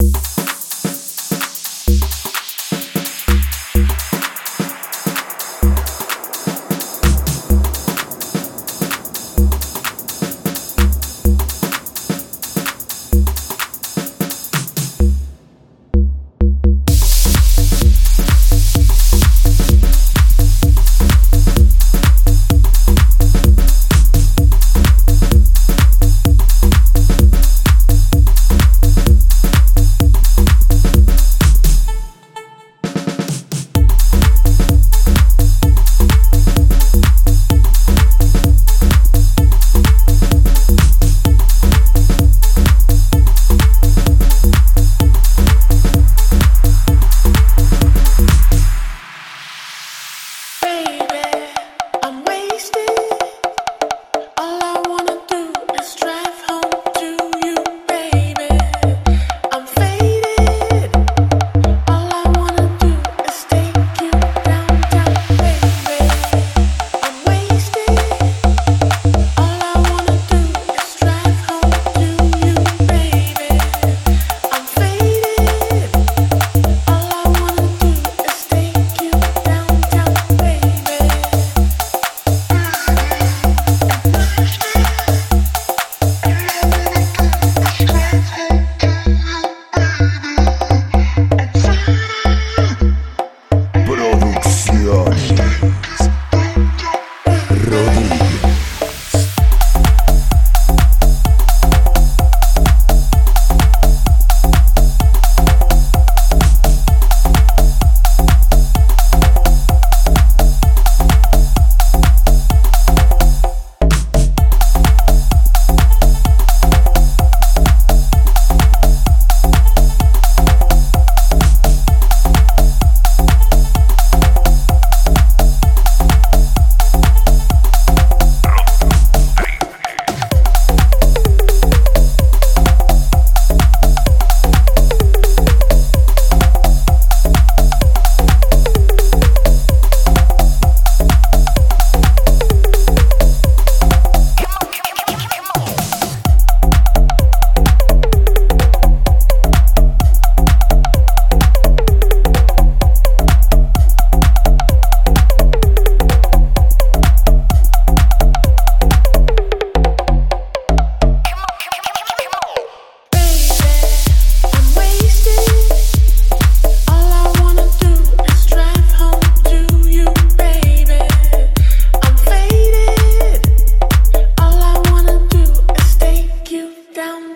you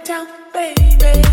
down, baby.